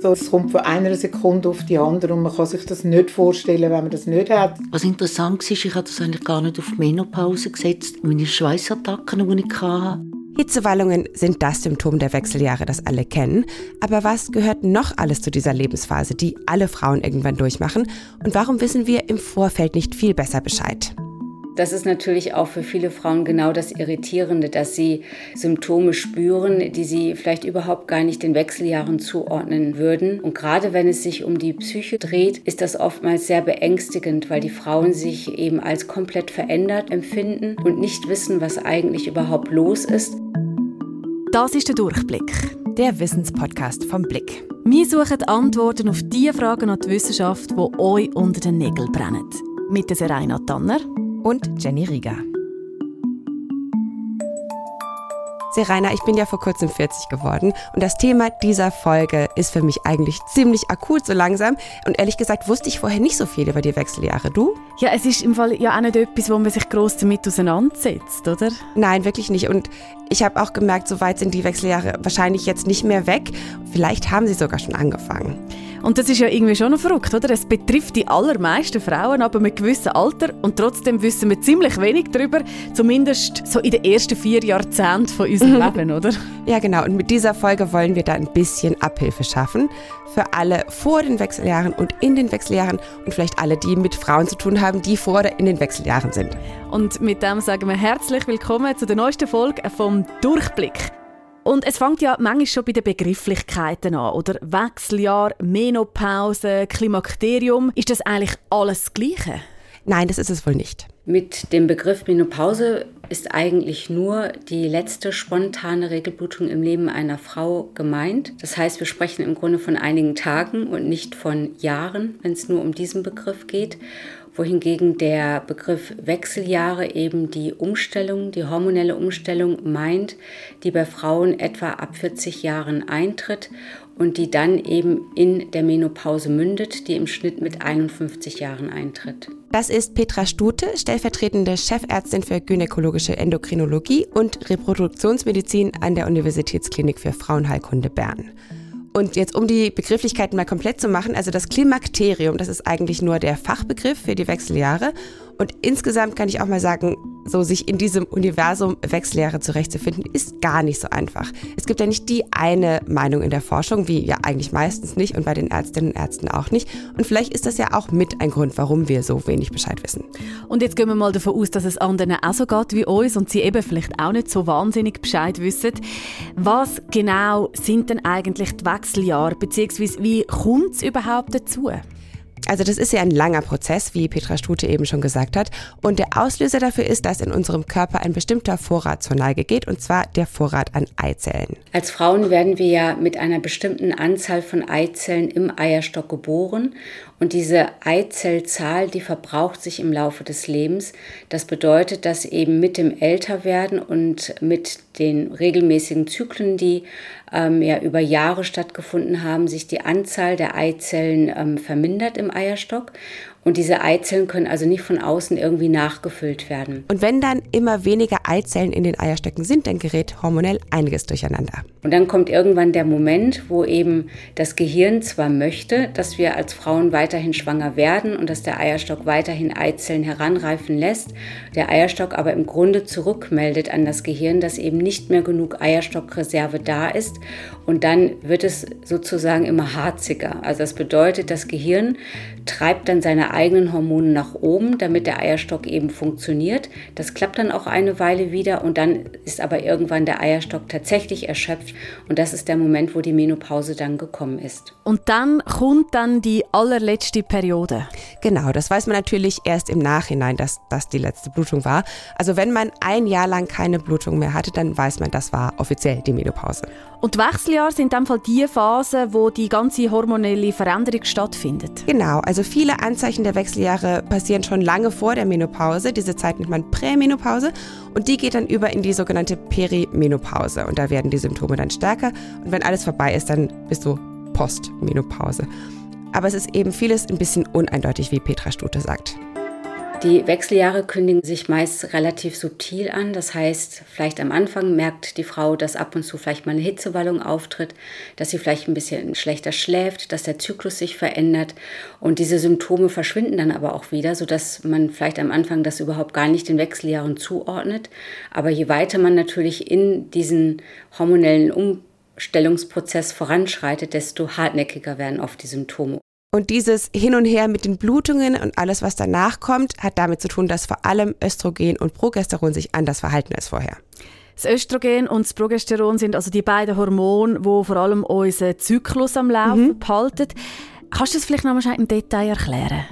So, es kommt von einer Sekunde auf die andere und man kann sich das nicht vorstellen, wenn man das nicht hat. Was interessant war, ich habe das eigentlich gar nicht auf Menopause gesetzt, meine Schweißattacken, die ich hatte. Hitzewallungen sind das Symptom der Wechseljahre, das alle kennen. Aber was gehört noch alles zu dieser Lebensphase, die alle Frauen irgendwann durchmachen? Und warum wissen wir im Vorfeld nicht viel besser Bescheid? Das ist natürlich auch für viele Frauen genau das Irritierende, dass sie Symptome spüren, die sie vielleicht überhaupt gar nicht den Wechseljahren zuordnen würden. Und gerade wenn es sich um die Psyche dreht, ist das oftmals sehr beängstigend, weil die Frauen sich eben als komplett verändert empfinden und nicht wissen, was eigentlich überhaupt los ist. Das ist der Durchblick. Der Wissenspodcast vom Blick. Wir suchen Antworten auf die Fragen an die Wissenschaft, die euch unter den Nägeln brennen. Mit der Serena Tanner und Jenny Rieger. Serena, ich bin ja vor kurzem 40 geworden und das Thema dieser Folge ist für mich eigentlich ziemlich akut so langsam und ehrlich gesagt wusste ich vorher nicht so viel über die Wechseljahre. Du? Ja, es ist im Fall ja auch nicht etwas, wo man sich groß damit auseinandersetzt, oder? Nein, wirklich nicht und ich habe auch gemerkt, so weit sind die Wechseljahre wahrscheinlich jetzt nicht mehr weg. Vielleicht haben sie sogar schon angefangen. Und das ist ja irgendwie schon noch verrückt, oder? Es betrifft die allermeisten Frauen aber mit gewissem Alter und trotzdem wissen wir ziemlich wenig darüber, zumindest so in den ersten vier Jahrzehnten von unserem mhm. Leben, oder? Ja, genau. Und mit dieser Folge wollen wir da ein bisschen Abhilfe schaffen für alle vor den Wechseljahren und in den Wechseljahren und vielleicht alle, die mit Frauen zu tun haben, die vor oder in den Wechseljahren sind. Und mit dem sagen wir herzlich willkommen zu der neuesten Folge vom Durchblick. Und es fängt ja manchmal schon bei den Begrifflichkeiten an, oder? Wechseljahr, Menopause, Klimakterium. Ist das eigentlich alles das Gleiche? Nein, das ist es wohl nicht. Mit dem Begriff Menopause ist eigentlich nur die letzte spontane Regelblutung im Leben einer Frau gemeint. Das heißt, wir sprechen im Grunde von einigen Tagen und nicht von Jahren, wenn es nur um diesen Begriff geht wohingegen der Begriff Wechseljahre eben die Umstellung, die hormonelle Umstellung meint, die bei Frauen etwa ab 40 Jahren eintritt und die dann eben in der Menopause mündet, die im Schnitt mit 51 Jahren eintritt. Das ist Petra Stute, stellvertretende Chefärztin für gynäkologische Endokrinologie und Reproduktionsmedizin an der Universitätsklinik für Frauenheilkunde Bern. Und jetzt, um die Begrifflichkeiten mal komplett zu machen, also das Klimakterium, das ist eigentlich nur der Fachbegriff für die Wechseljahre. Und insgesamt kann ich auch mal sagen, so sich in diesem Universum Wechseljahre zurechtzufinden, ist gar nicht so einfach. Es gibt ja nicht die eine Meinung in der Forschung, wie ja eigentlich meistens nicht und bei den Ärztinnen und Ärzten auch nicht. Und vielleicht ist das ja auch mit ein Grund, warum wir so wenig Bescheid wissen. Und jetzt gehen wir mal davon aus, dass es anderen auch so geht wie uns und sie eben vielleicht auch nicht so wahnsinnig Bescheid wissen. Was genau sind denn eigentlich die Wechseljahre, beziehungsweise wie kommt es überhaupt dazu? Also das ist ja ein langer Prozess, wie Petra Stute eben schon gesagt hat. Und der Auslöser dafür ist, dass in unserem Körper ein bestimmter Vorrat zur Neige geht, und zwar der Vorrat an Eizellen. Als Frauen werden wir ja mit einer bestimmten Anzahl von Eizellen im Eierstock geboren. Und diese Eizellzahl, die verbraucht sich im Laufe des Lebens. Das bedeutet, dass eben mit dem Älterwerden und mit den regelmäßigen Zyklen, die ähm, ja über Jahre stattgefunden haben, sich die Anzahl der Eizellen ähm, vermindert im Eierstock. Und diese Eizellen können also nicht von außen irgendwie nachgefüllt werden. Und wenn dann immer weniger Eizellen in den Eierstöcken sind, dann gerät hormonell einiges durcheinander. Und dann kommt irgendwann der Moment, wo eben das Gehirn zwar möchte, dass wir als Frauen weiterhin schwanger werden und dass der Eierstock weiterhin Eizellen heranreifen lässt, der Eierstock aber im Grunde zurückmeldet an das Gehirn, dass eben nicht mehr genug Eierstockreserve da ist. Und dann wird es sozusagen immer harziger. Also das bedeutet, das Gehirn treibt dann seine eigenen Hormone nach oben, damit der Eierstock eben funktioniert. Das klappt dann auch eine Weile wieder und dann ist aber irgendwann der Eierstock tatsächlich erschöpft und das ist der Moment, wo die Menopause dann gekommen ist. Und dann kommt dann die allerletzte Periode. Genau, das weiß man natürlich erst im Nachhinein, dass das die letzte Blutung war. Also wenn man ein Jahr lang keine Blutung mehr hatte, dann weiß man, das war offiziell die Menopause. Und die Wechseljahre sind in dem Fall die Phase, wo die ganze hormonelle Veränderung stattfindet. Genau, also viele Anzeichen der Wechseljahre passieren schon lange vor der Menopause. Diese Zeit nennt man Prämenopause und die geht dann über in die sogenannte Perimenopause und da werden die Symptome dann stärker und wenn alles vorbei ist, dann bist du Postmenopause. Aber es ist eben vieles ein bisschen uneindeutig, wie Petra Stute sagt. Die Wechseljahre kündigen sich meist relativ subtil an. Das heißt, vielleicht am Anfang merkt die Frau, dass ab und zu vielleicht mal eine Hitzewallung auftritt, dass sie vielleicht ein bisschen schlechter schläft, dass der Zyklus sich verändert. Und diese Symptome verschwinden dann aber auch wieder, sodass man vielleicht am Anfang das überhaupt gar nicht den Wechseljahren zuordnet. Aber je weiter man natürlich in diesen hormonellen Umstellungsprozess voranschreitet, desto hartnäckiger werden oft die Symptome. Und dieses Hin und Her mit den Blutungen und alles, was danach kommt, hat damit zu tun, dass vor allem Östrogen und Progesteron sich anders verhalten als vorher. Das Östrogen und das Progesteron sind also die beiden Hormone, die vor allem unseren Zyklus am Laufen mhm. behalten. Kannst du das vielleicht noch mal im Detail erklären?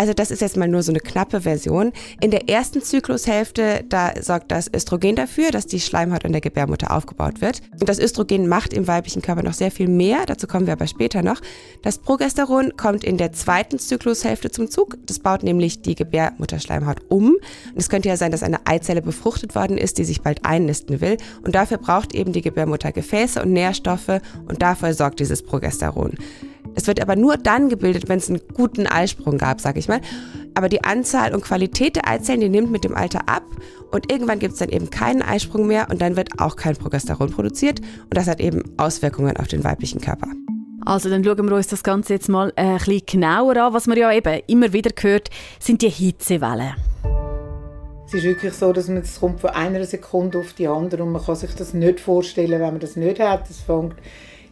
Also das ist jetzt mal nur so eine knappe Version. In der ersten Zyklushälfte, da sorgt das Östrogen dafür, dass die Schleimhaut an der Gebärmutter aufgebaut wird. Und das Östrogen macht im weiblichen Körper noch sehr viel mehr, dazu kommen wir aber später noch. Das Progesteron kommt in der zweiten Zyklushälfte zum Zug. Das baut nämlich die Gebärmutterschleimhaut um. Und es könnte ja sein, dass eine Eizelle befruchtet worden ist, die sich bald einnisten will. Und dafür braucht eben die Gebärmutter Gefäße und Nährstoffe und dafür sorgt dieses Progesteron. Es wird aber nur dann gebildet, wenn es einen guten Eisprung gab, sag ich mal. Aber die Anzahl und Qualität der Eizellen, die nimmt mit dem Alter ab und irgendwann gibt es dann eben keinen Eisprung mehr und dann wird auch kein Progesteron produziert und das hat eben Auswirkungen auf den weiblichen Körper. Also dann schauen wir uns das Ganze jetzt mal ein bisschen genauer an. Was man ja eben immer wieder hört, sind die Hitzewellen. Es ist wirklich so, dass man es kommt von einer Sekunde auf die andere und man kann sich das nicht vorstellen, wenn man das nicht hat. Es fängt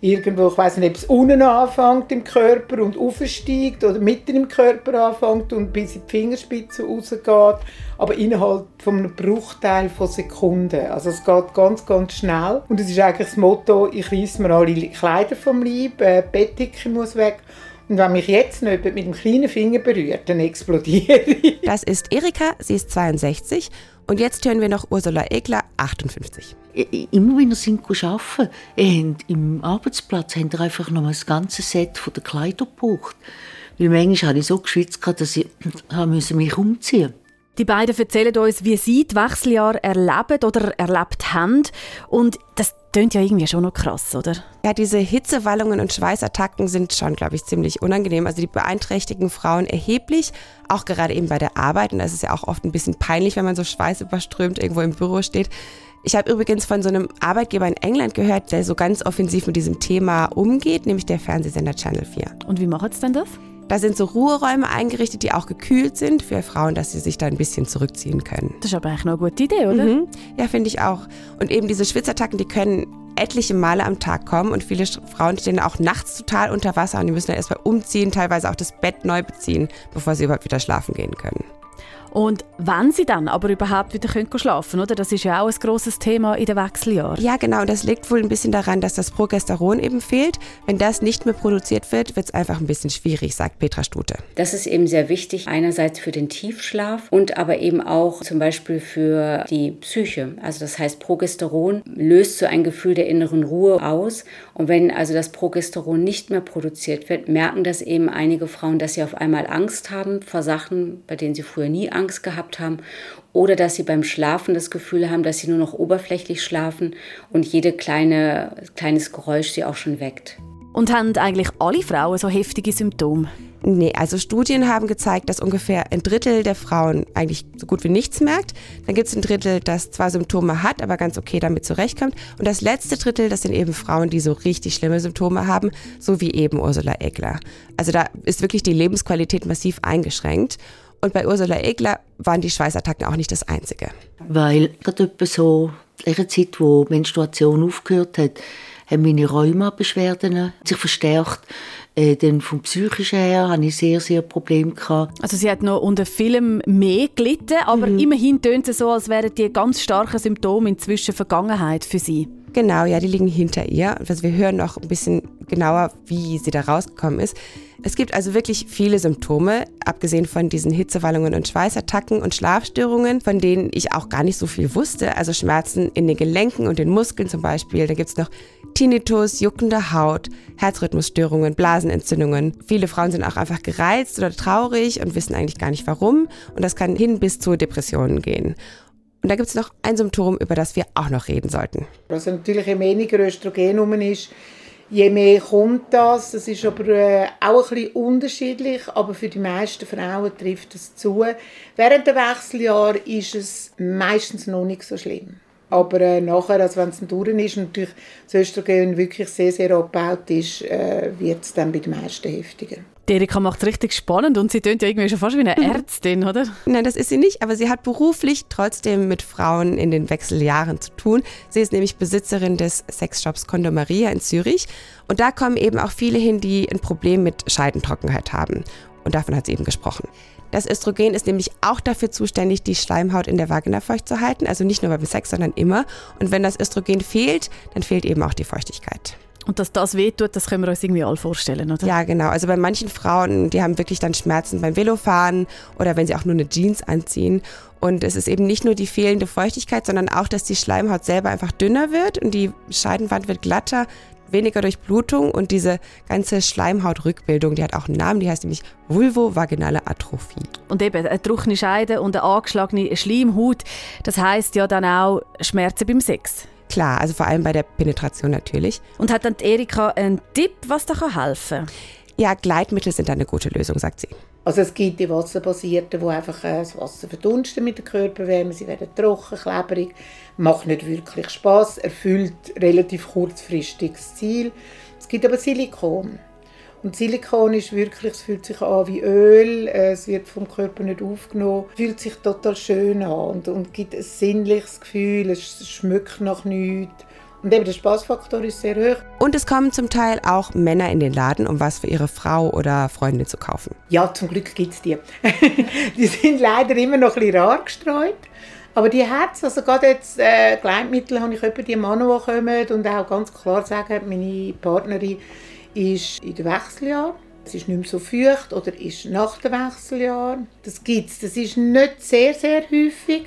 irgendwo, ich weiß nicht, ob es unten anfängt im Körper und aufsteigt oder mitten im Körper anfängt und bis in die Fingerspitze rausgeht, aber innerhalb von einem Bruchteil von Sekunden. Also es geht ganz, ganz schnell und es ist eigentlich das Motto, ich reiss mir alle Kleider vom Leib, äh, Bettdecke muss weg und wenn mich jetzt noch jemand mit dem kleinen Finger berührt, dann explodiere ich. Das ist Erika, sie ist 62 und jetzt hören wir noch Ursula Egler, 58. Immer wenn ihr sind arbeiten, ihr im Arbeitsplatz habt ihr einfach noch das ganze Set von der Kleider gebraucht. Weil manchmal habe ich so geschwitzt, dass ich mich umziehen musste. Die beiden erzählen uns, wie sie die Wechseljahre erleben oder erlebt haben. Und das klingt ja irgendwie schon noch krass, oder? Ja, diese Hitzewallungen und Schweißattacken sind schon, glaube ich, ziemlich unangenehm. Also die beeinträchtigen Frauen erheblich, auch gerade eben bei der Arbeit. Und das ist ja auch oft ein bisschen peinlich, wenn man so schweißüberströmt irgendwo im Büro steht. Ich habe übrigens von so einem Arbeitgeber in England gehört, der so ganz offensiv mit diesem Thema umgeht, nämlich der Fernsehsender Channel 4. Und wie macht es denn das? Da sind so Ruheräume eingerichtet, die auch gekühlt sind für Frauen, dass sie sich da ein bisschen zurückziehen können. Das ist aber eigentlich eine gute Idee, oder? Mhm. Ja, finde ich auch. Und eben diese Schwitzattacken, die können etliche Male am Tag kommen und viele Frauen stehen auch nachts total unter Wasser und die müssen dann erstmal umziehen, teilweise auch das Bett neu beziehen, bevor sie überhaupt wieder schlafen gehen können. Und wenn sie dann aber überhaupt wieder können schlafen oder? Das ist ja auch ein großes Thema in den Wechseljahren. Ja, genau. Das liegt wohl ein bisschen daran, dass das Progesteron eben fehlt. Wenn das nicht mehr produziert wird, wird es einfach ein bisschen schwierig, sagt Petra Stute. Das ist eben sehr wichtig, einerseits für den Tiefschlaf und aber eben auch zum Beispiel für die Psyche. Also das heißt, Progesteron löst so ein Gefühl der inneren Ruhe aus. Und wenn also das Progesteron nicht mehr produziert wird, merken das eben einige Frauen, dass sie auf einmal Angst haben vor Sachen, bei denen sie früher nie Angst Angst gehabt haben oder dass sie beim Schlafen das Gefühl haben, dass sie nur noch oberflächlich schlafen und jede kleine kleines Geräusch sie auch schon weckt. Und haben eigentlich alle Frauen so heftige Symptome? Nee, also Studien haben gezeigt, dass ungefähr ein Drittel der Frauen eigentlich so gut wie nichts merkt. Dann gibt es ein Drittel, das zwar Symptome hat, aber ganz okay damit zurechtkommt. Und das letzte Drittel, das sind eben Frauen, die so richtig schlimme Symptome haben, so wie eben Ursula Egler. Also da ist wirklich die Lebensqualität massiv eingeschränkt. Und bei Ursula Egler waren die Schweißattacken auch nicht das einzige. Weil gerade so in der Zeit, wo die Menstruation aufgehört hat, haben meine Rheuma-Beschwerden sich verstärkt. Äh, dann vom Psychischen her hatte ich sehr, sehr Probleme. Gehabt. Also sie hat noch unter vielem mehr gelitten, aber mhm. immerhin tönt es so, als wären die ganz starken Symptome inzwischen Vergangenheit für sie. Genau, ja, die liegen hinter ihr. Also wir hören noch ein bisschen genauer, wie sie da rausgekommen ist. Es gibt also wirklich viele Symptome, abgesehen von diesen Hitzewallungen und Schweißattacken und Schlafstörungen, von denen ich auch gar nicht so viel wusste. Also Schmerzen in den Gelenken und den Muskeln zum Beispiel. Da gibt es noch Tinnitus, juckende Haut, Herzrhythmusstörungen, Blasenentzündungen. Viele Frauen sind auch einfach gereizt oder traurig und wissen eigentlich gar nicht warum. Und das kann hin bis zu Depressionen gehen. Und da gibt es noch ein Symptom, über das wir auch noch reden sollten. Also natürlich, je weniger Östrogen ist, Je mehr kommt das, das ist aber äh, auch ein bisschen unterschiedlich, aber für die meisten Frauen trifft es zu. Während der Wechseljahr ist es meistens noch nicht so schlimm. Aber äh, nachher, also wenn es durch ist und natürlich das Östrogen wirklich sehr, sehr abgebaut ist, äh, wird es dann bei den meisten heftiger. Die Erika macht es richtig spannend und sie tönt ja irgendwie schon fast wie eine Ärztin, oder? Nein, das ist sie nicht, aber sie hat beruflich trotzdem mit Frauen in den Wechseljahren zu tun. Sie ist nämlich Besitzerin des Sexshops Condomaria in Zürich und da kommen eben auch viele hin, die ein Problem mit Scheidentrockenheit haben. Und davon hat sie eben gesprochen. Das Östrogen ist nämlich auch dafür zuständig, die Schleimhaut in der Vagina feucht zu halten, also nicht nur beim Sex, sondern immer. Und wenn das Östrogen fehlt, dann fehlt eben auch die Feuchtigkeit. Und dass das wehtut, das können wir uns irgendwie alle vorstellen, oder? Ja, genau. Also bei manchen Frauen, die haben wirklich dann Schmerzen beim Velofahren oder wenn sie auch nur eine Jeans anziehen. Und es ist eben nicht nur die fehlende Feuchtigkeit, sondern auch, dass die Schleimhaut selber einfach dünner wird und die Scheidenwand wird glatter, weniger Durchblutung und diese ganze Schleimhautrückbildung, die hat auch einen Namen, die heißt nämlich vulvovaginale Atrophie. Und eben eine trockene Scheide und eine angeschlagene Schleimhaut, das heißt ja dann auch Schmerzen beim Sex. Klar, also vor allem bei der Penetration natürlich. Und hat dann Erika einen Tipp, was da helfen kann? Ja, Gleitmittel sind eine gute Lösung, sagt sie. Also es gibt die wasserbasierten, die einfach äh, das Wasser verdunsten mit der Körperwärme, sie werden trocken, klebrig, macht nicht wirklich Spaß, erfüllt relativ kurzfristig das Ziel. Es gibt aber Silikon. Und Silikon ist wirklich, es fühlt sich an wie Öl, äh, es wird vom Körper nicht aufgenommen, fühlt sich total schön an und, und gibt ein sinnliches Gefühl, es schmeckt nach nichts. Und eben der Spaßfaktor ist sehr hoch. Und es kommen zum Teil auch Männer in den Laden, um was für ihre Frau oder Freundin zu kaufen. Ja, zum Glück gibt es die. die sind leider immer noch ein bisschen rar gestreut. Aber die hat es. Also gerade jetzt äh, Gleitmittel habe ich etwa die Männer, die kommen und auch ganz klar sagen, meine Partnerin ist in den Wechseljahr. Es ist nicht mehr so feucht oder ist nach dem Wechseljahr. Das gibt es. Das ist nicht sehr, sehr häufig.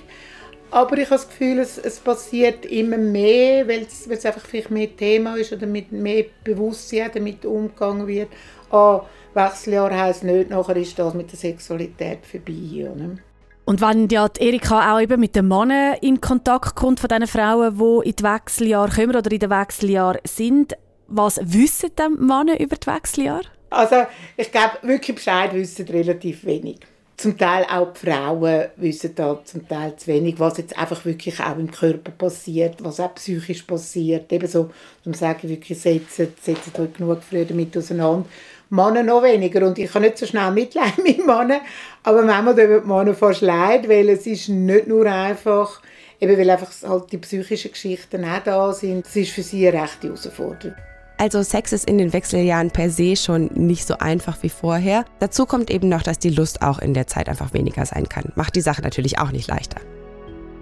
Aber ich habe das Gefühl, es, es passiert immer mehr, weil es, weil es einfach vielleicht mehr Thema ist oder mit mehr Bewusstsein damit umgegangen wird. Ah, Wechseljahr heisst nicht, nachher ist das mit der Sexualität vorbei. Oder? Und wenn ja die Erika auch eben mit den Männern in Kontakt kommt, von diesen Frauen, die in die Wechseljahre kommen oder in den Wechseljahren sind, was wissen die Männer über die Wechseljahre? Also ich glaube, wirklich Bescheid wissen relativ wenig. Zum Teil auch die Frauen wissen da zum Teil zu wenig, was jetzt einfach wirklich auch im Körper passiert, was auch psychisch passiert. Eben so, um sagen, wirklich setzen, setzen euch genug früher damit auseinander. Männer noch weniger. Und ich kann nicht so schnell Mitleid mit Männern, aber manchmal tun die Männer fast leid, weil es ist nicht nur einfach, eben weil einfach halt die psychischen Geschichten auch da sind. Es ist für sie eine rechte Herausforderung. Also Sex ist in den Wechseljahren per se schon nicht so einfach wie vorher. Dazu kommt eben noch, dass die Lust auch in der Zeit einfach weniger sein kann. Macht die Sache natürlich auch nicht leichter.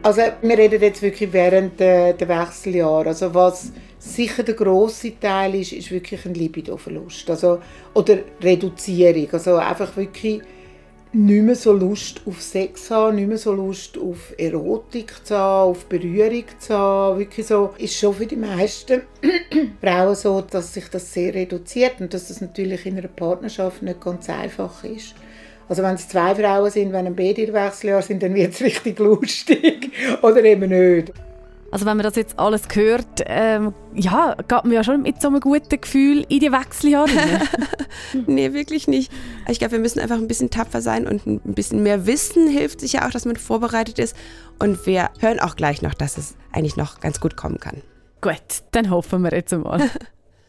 Also wir reden jetzt wirklich während der, der Wechseljahre. Also was sicher der grosse Teil ist, ist wirklich ein Libidoverlust. Also, oder Reduzierung. Also einfach wirklich nicht mehr so Lust auf Sex haben, nicht mehr so Lust auf Erotik zu haben, auf Berührung zu haben. Wirklich so, ist schon für die meisten Frauen so, dass sich das sehr reduziert und dass das natürlich in einer Partnerschaft nicht ganz einfach ist. Also wenn es zwei Frauen sind, wenn ein in Wechseljahr sind, dann wird es richtig lustig oder eben nicht. Also wenn man das jetzt alles hört, ähm, ja, geht man ja schon mit so einem guten Gefühl in die Wechseljahre. nee, wirklich nicht. Ich glaube, wir müssen einfach ein bisschen tapfer sein und ein bisschen mehr wissen hilft sicher auch, dass man vorbereitet ist. Und wir hören auch gleich noch, dass es eigentlich noch ganz gut kommen kann. Gut, dann hoffen wir jetzt mal.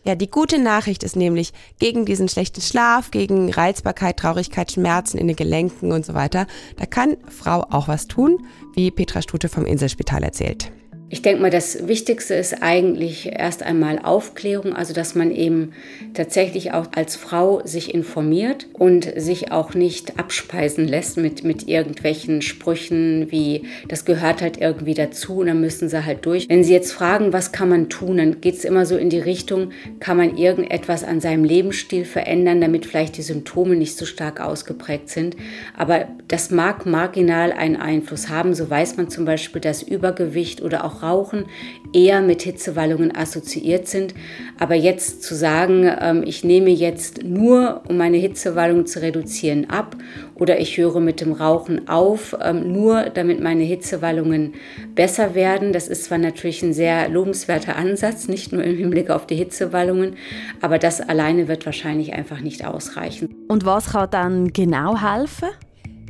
Ja, die gute Nachricht ist nämlich, gegen diesen schlechten Schlaf, gegen Reizbarkeit, Traurigkeit, Schmerzen in den Gelenken und so weiter, da kann Frau auch was tun, wie Petra Stute vom Inselspital erzählt. Ich denke mal, das Wichtigste ist eigentlich erst einmal Aufklärung, also dass man eben tatsächlich auch als Frau sich informiert und sich auch nicht abspeisen lässt mit, mit irgendwelchen Sprüchen wie, das gehört halt irgendwie dazu und dann müssen sie halt durch. Wenn Sie jetzt fragen, was kann man tun, dann geht es immer so in die Richtung, kann man irgendetwas an seinem Lebensstil verändern, damit vielleicht die Symptome nicht so stark ausgeprägt sind. Aber das mag marginal einen Einfluss haben. So weiß man zum Beispiel, dass Übergewicht oder auch auch Rauchen eher mit Hitzewallungen assoziiert sind. Aber jetzt zu sagen, ähm, ich nehme jetzt nur, um meine Hitzewallungen zu reduzieren, ab oder ich höre mit dem Rauchen auf, ähm, nur damit meine Hitzewallungen besser werden, das ist zwar natürlich ein sehr lobenswerter Ansatz, nicht nur im Hinblick auf die Hitzewallungen, aber das alleine wird wahrscheinlich einfach nicht ausreichen. Und was kann dann genau helfen?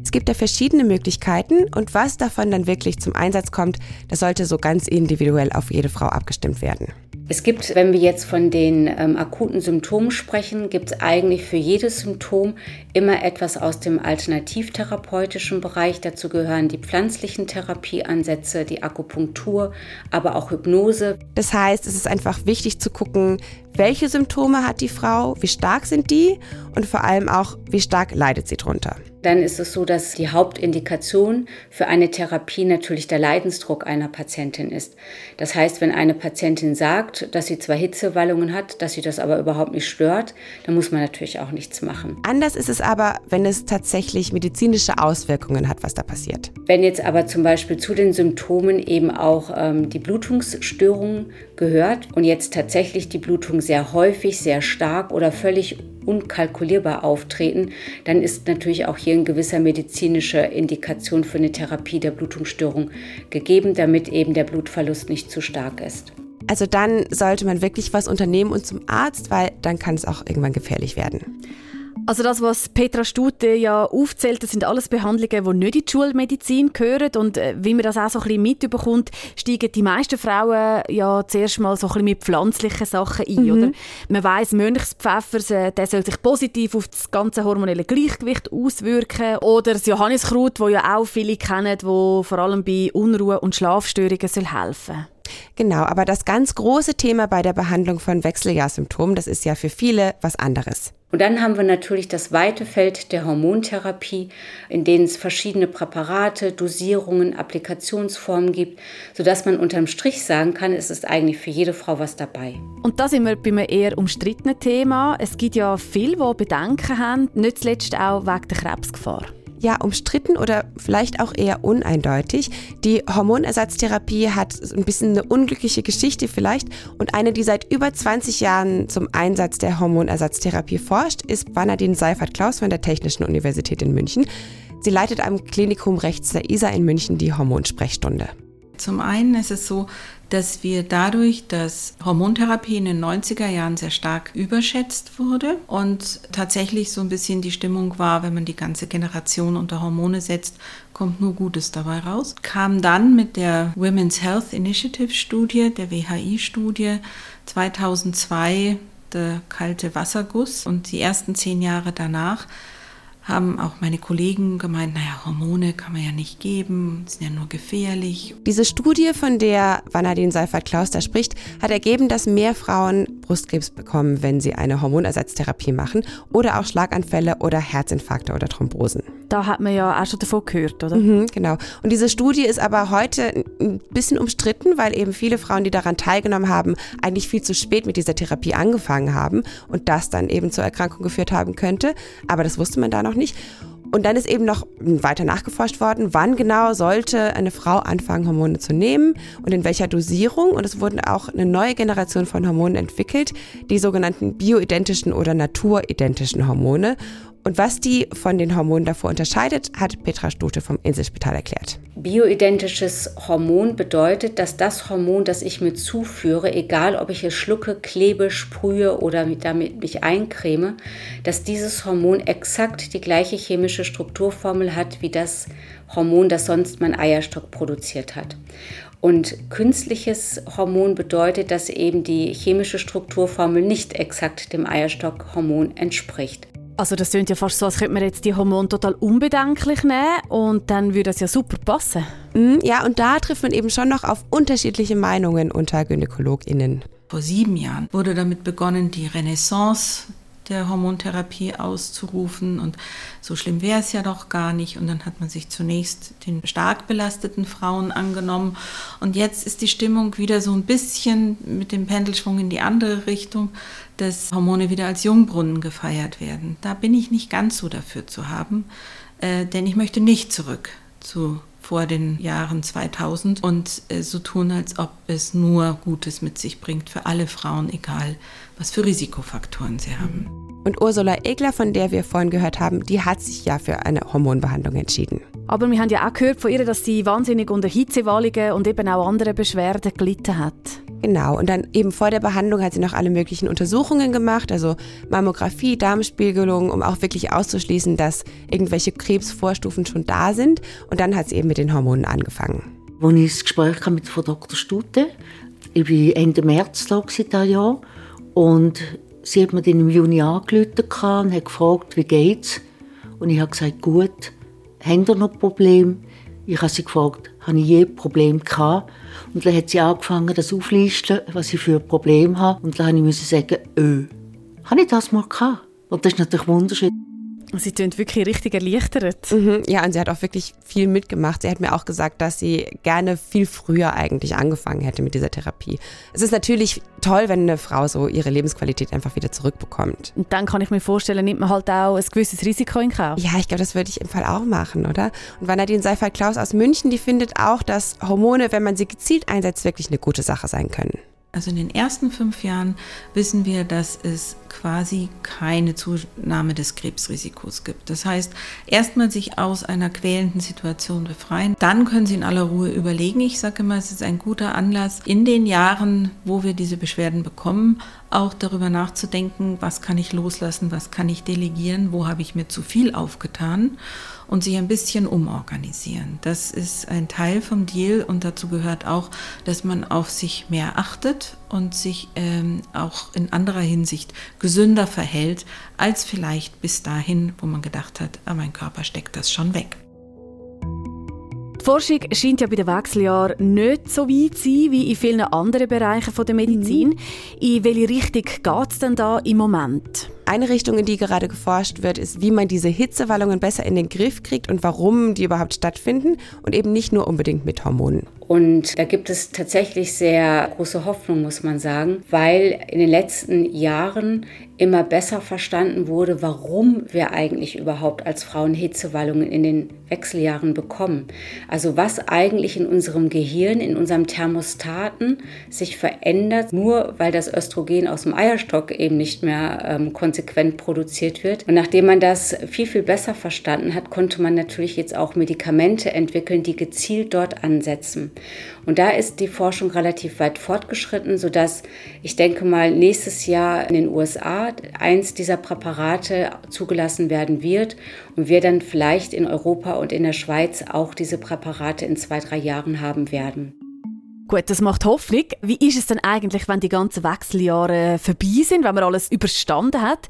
Es gibt ja verschiedene Möglichkeiten und was davon dann wirklich zum Einsatz kommt, das sollte so ganz individuell auf jede Frau abgestimmt werden. Es gibt, wenn wir jetzt von den ähm, akuten Symptomen sprechen, gibt es eigentlich für jedes Symptom immer etwas aus dem alternativtherapeutischen Bereich. Dazu gehören die pflanzlichen Therapieansätze, die Akupunktur, aber auch Hypnose. Das heißt, es ist einfach wichtig zu gucken, welche Symptome hat die Frau, wie stark sind die und vor allem auch, wie stark leidet sie drunter dann ist es so, dass die Hauptindikation für eine Therapie natürlich der Leidensdruck einer Patientin ist. Das heißt, wenn eine Patientin sagt, dass sie zwar Hitzewallungen hat, dass sie das aber überhaupt nicht stört, dann muss man natürlich auch nichts machen. Anders ist es aber, wenn es tatsächlich medizinische Auswirkungen hat, was da passiert. Wenn jetzt aber zum Beispiel zu den Symptomen eben auch ähm, die Blutungsstörung gehört und jetzt tatsächlich die Blutung sehr häufig, sehr stark oder völlig unkalkulierbar auftreten, dann ist natürlich auch hier eine gewisse medizinische Indikation für eine Therapie der Blutungsstörung gegeben, damit eben der Blutverlust nicht zu stark ist. Also dann sollte man wirklich was unternehmen und zum Arzt, weil dann kann es auch irgendwann gefährlich werden. Also das, was Petra Stute ja aufzählt, das sind alles Behandlungen, die nicht in die Schulmedizin gehören. Und äh, wie man das auch so ein bisschen mitbekommt, steigen die meisten Frauen ja zuerst mal so ein bisschen mit pflanzlichen Sachen ein. Mhm. Oder? Man weiss, Mönchspfeffer, der soll sich positiv auf das ganze hormonelle Gleichgewicht auswirken. Oder das Johanniskraut, das ja auch viele kennen, wo vor allem bei Unruhe und Schlafstörungen soll helfen Genau, aber das ganz große Thema bei der Behandlung von Wechseljahrsymptomen, das ist ja für viele was anderes. Und dann haben wir natürlich das weite Feld der Hormontherapie, in denen es verschiedene Präparate, Dosierungen, Applikationsformen gibt, sodass man unterm Strich sagen kann, es ist eigentlich für jede Frau was dabei. Und da sind wir bei einem eher umstrittenen Thema. Es gibt ja viele, die Bedenken haben, nicht zuletzt auch wegen der Krebsgefahr ja umstritten oder vielleicht auch eher uneindeutig. Die Hormonersatztherapie hat ein bisschen eine unglückliche Geschichte vielleicht und eine, die seit über 20 Jahren zum Einsatz der Hormonersatztherapie forscht, ist Bernadine Seifert-Klaus von der Technischen Universität in München. Sie leitet am Klinikum rechts der ISA in München die Hormonsprechstunde. Zum einen ist es so, dass wir dadurch, dass Hormontherapie in den 90er Jahren sehr stark überschätzt wurde und tatsächlich so ein bisschen die Stimmung war, wenn man die ganze Generation unter Hormone setzt, kommt nur Gutes dabei raus. Kam dann mit der Women's Health Initiative Studie, der WHI-Studie 2002 der kalte Wasserguss und die ersten zehn Jahre danach haben auch meine Kollegen gemeint, naja, Hormone kann man ja nicht geben, sind ja nur gefährlich. Diese Studie, von der Vanadin Seifert-Klaus da spricht, hat ergeben, dass mehr Frauen Brustkrebs bekommen, wenn sie eine Hormonersatztherapie machen oder auch Schlaganfälle oder Herzinfarkte oder Thrombosen. Da hat man ja auch schon davon gehört, oder? Mhm, genau. Und diese Studie ist aber heute ein bisschen umstritten, weil eben viele Frauen, die daran teilgenommen haben, eigentlich viel zu spät mit dieser Therapie angefangen haben und das dann eben zur Erkrankung geführt haben könnte. Aber das wusste man da noch nicht. Und dann ist eben noch weiter nachgeforscht worden, wann genau sollte eine Frau anfangen, Hormone zu nehmen und in welcher Dosierung. Und es wurden auch eine neue Generation von Hormonen entwickelt, die sogenannten bioidentischen oder naturidentischen Hormone. Und was die von den Hormonen davor unterscheidet, hat Petra Stute vom Inselspital erklärt. Bioidentisches Hormon bedeutet, dass das Hormon, das ich mir zuführe, egal ob ich es schlucke, klebe, sprühe oder damit mich eincreme, dass dieses Hormon exakt die gleiche chemische Strukturformel hat wie das Hormon, das sonst mein Eierstock produziert hat. Und künstliches Hormon bedeutet, dass eben die chemische Strukturformel nicht exakt dem Eierstockhormon entspricht. Also das klingt ja fast so, als könnte man jetzt die Hormone total unbedenklich nehmen und dann würde das ja super passen. Mm, ja, und da trifft man eben schon noch auf unterschiedliche Meinungen unter GynäkologInnen. Vor sieben Jahren wurde damit begonnen, die Renaissance der Hormontherapie auszurufen. Und so schlimm wäre es ja doch gar nicht. Und dann hat man sich zunächst den stark belasteten Frauen angenommen. Und jetzt ist die Stimmung wieder so ein bisschen mit dem Pendelschwung in die andere Richtung, dass Hormone wieder als Jungbrunnen gefeiert werden. Da bin ich nicht ganz so dafür zu haben, äh, denn ich möchte nicht zurück zu vor den Jahren 2000 und äh, so tun, als ob es nur Gutes mit sich bringt für alle Frauen, egal was für Risikofaktoren sie haben. Und Ursula Egler, von der wir vorhin gehört haben, die hat sich ja für eine Hormonbehandlung entschieden. Aber wir haben ja auch gehört von ihr, dass sie wahnsinnig unter Hitzewallungen und eben auch andere Beschwerden gelitten hat. Genau, und dann eben vor der Behandlung hat sie noch alle möglichen Untersuchungen gemacht, also Mammographie, Darmspiegelung, um auch wirklich auszuschließen, dass irgendwelche Krebsvorstufen schon da sind. Und dann hat sie eben mit den Hormonen angefangen. Als ich das Gespräch mit Frau Dr. Stute, ich war Ende März da dieses Jahr und sie hat mir dann im Juni angerufen und hat gefragt, wie geht's? Und ich habe gesagt, gut. Haben ihr noch Probleme? Ich habe sie gefragt, habe ich je Probleme gehabt? Und dann hat sie angefangen, das aufzulisten, was ich für ein Problem habe. Und dann musste ich sagen, öh, habe ich das mal gehabt? Und das ist natürlich wunderschön. Sie klingt wirklich richtig erleichtert. Mhm, ja, und sie hat auch wirklich viel mitgemacht. Sie hat mir auch gesagt, dass sie gerne viel früher eigentlich angefangen hätte mit dieser Therapie. Es ist natürlich toll, wenn eine Frau so ihre Lebensqualität einfach wieder zurückbekommt. Und dann kann ich mir vorstellen, nimmt man halt auch ein gewisses Risiko in Kauf. Ja, ich glaube, das würde ich im Fall auch machen, oder? Und Vanadine Seifert-Klaus aus München, die findet auch, dass Hormone, wenn man sie gezielt einsetzt, wirklich eine gute Sache sein können. Also in den ersten fünf Jahren wissen wir, dass es quasi keine Zunahme des Krebsrisikos gibt. Das heißt, erstmal sich aus einer quälenden Situation befreien, dann können Sie in aller Ruhe überlegen. Ich sage immer, es ist ein guter Anlass, in den Jahren, wo wir diese Beschwerden bekommen, auch darüber nachzudenken, was kann ich loslassen, was kann ich delegieren, wo habe ich mir zu viel aufgetan und sich ein bisschen umorganisieren. Das ist ein Teil vom Deal und dazu gehört auch, dass man auf sich mehr achtet und sich ähm, auch in anderer Hinsicht gesünder verhält, als vielleicht bis dahin, wo man gedacht hat, ah, mein Körper steckt das schon weg. Die Forschung scheint ja bei den Wechseljahren nicht so weit zu sein wie in vielen anderen Bereichen der Medizin. Mhm. In welche Richtung geht es denn da im Moment? Eine Richtung, in die gerade geforscht wird, ist, wie man diese Hitzewallungen besser in den Griff kriegt und warum die überhaupt stattfinden und eben nicht nur unbedingt mit Hormonen. Und da gibt es tatsächlich sehr große Hoffnung, muss man sagen, weil in den letzten Jahren immer besser verstanden wurde, warum wir eigentlich überhaupt als Frauen Hitzewallungen in den Wechseljahren bekommen. Also was eigentlich in unserem Gehirn, in unserem Thermostaten sich verändert, nur weil das Östrogen aus dem Eierstock eben nicht mehr ähm, konsequent produziert wird. Und nachdem man das viel, viel besser verstanden hat, konnte man natürlich jetzt auch Medikamente entwickeln, die gezielt dort ansetzen. Und da ist die Forschung relativ weit fortgeschritten, sodass ich denke mal nächstes Jahr in den USA eins dieser Präparate zugelassen werden wird und wir dann vielleicht in Europa und in der Schweiz auch diese Präparate in zwei, drei Jahren haben werden. Gut, das macht Hoffnung. Wie ist es denn eigentlich, wenn die ganzen Wechseljahre vorbei sind, wenn man alles überstanden hat?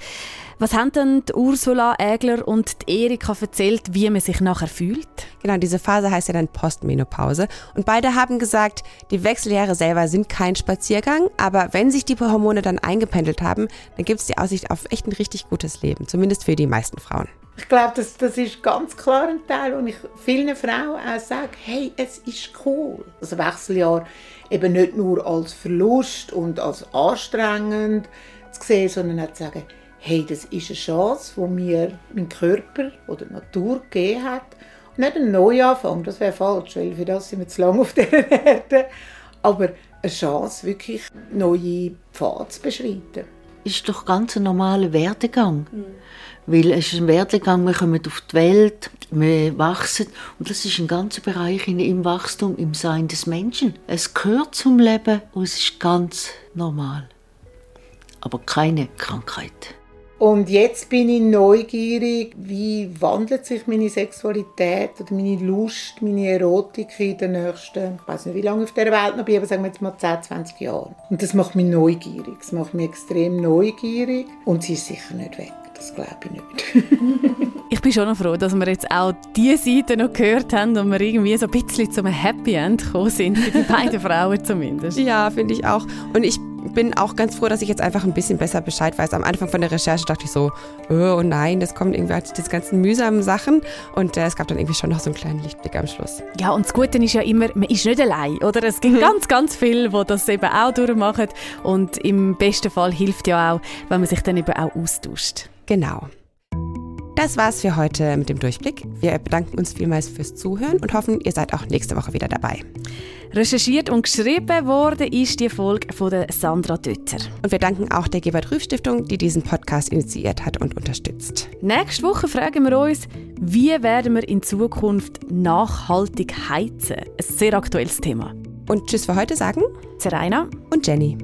Was haben denn die Ursula Ägler und die Erika erzählt, wie man sich nachher fühlt? Genau, diese Phase heißt ja dann Postmenopause. Und beide haben gesagt, die Wechseljahre selber sind kein Spaziergang, aber wenn sich die Hormone dann eingependelt haben, dann gibt es die Aussicht auf echt ein richtig gutes Leben, zumindest für die meisten Frauen. Ich glaube, das, das ist ganz klar ein Teil, wo ich vielen Frauen auch sage, hey, es ist cool. Das Wechseljahr eben nicht nur als Verlust und als anstrengend zu sehen, sondern auch zu sagen, hey, das ist eine Chance, die mir mein Körper oder die Natur gegeben hat. Und nicht ein Neuanfang, das wäre falsch, weil für das sind wir zu lange auf dieser Erde. Aber eine Chance, wirklich neue Pfade zu beschreiten. Ist doch ganz ein normaler Werdegang. Mhm. Weil es ist ein Werdegang, wir kommen auf die Welt, wir wachsen und das ist ein ganzer Bereich im Wachstum, im Sein des Menschen. Es gehört zum Leben und es ist ganz normal. Aber keine Krankheit. Und jetzt bin ich neugierig, wie wandelt sich meine Sexualität oder meine Lust, meine Erotik in den nächsten, ich weiß nicht, wie lange ich auf dieser Welt noch bin, aber sagen wir jetzt mal 10, 20 Jahren. Und das macht mich neugierig. Das macht mich extrem neugierig und sie ist sicher nicht weg. Das glaube ich nicht. ich bin schon noch froh, dass wir jetzt auch diese Seite noch gehört haben und wir irgendwie so ein bisschen zum Happy End gekommen sind, für die beiden Frauen zumindest. Ja, finde ich auch. Und ich bin auch ganz froh, dass ich jetzt einfach ein bisschen besser Bescheid weiß. Am Anfang von der Recherche dachte ich so, oh nein, das kommt irgendwie halt diese ganzen mühsamen Sachen. Und äh, es gab dann irgendwie schon noch so einen kleinen Lichtblick am Schluss. Ja, und das Gute ist ja immer, man ist nicht allein, oder? Es gibt mhm. ganz, ganz viele, die das eben auch durchmachen. Und im besten Fall hilft ja auch, wenn man sich dann eben auch austauscht. Genau. Das war's für heute mit dem Durchblick. Wir bedanken uns vielmals fürs Zuhören und hoffen, ihr seid auch nächste Woche wieder dabei. Recherchiert und geschrieben worden ist die Folge von der Sandra Dötter. Und wir danken auch der Gebert Rüff Stiftung, die diesen Podcast initiiert hat und unterstützt. Nächste Woche fragen wir uns, wie werden wir in Zukunft nachhaltig heizen? Ein sehr aktuelles Thema. Und Tschüss für heute sagen Zeraina und Jenny.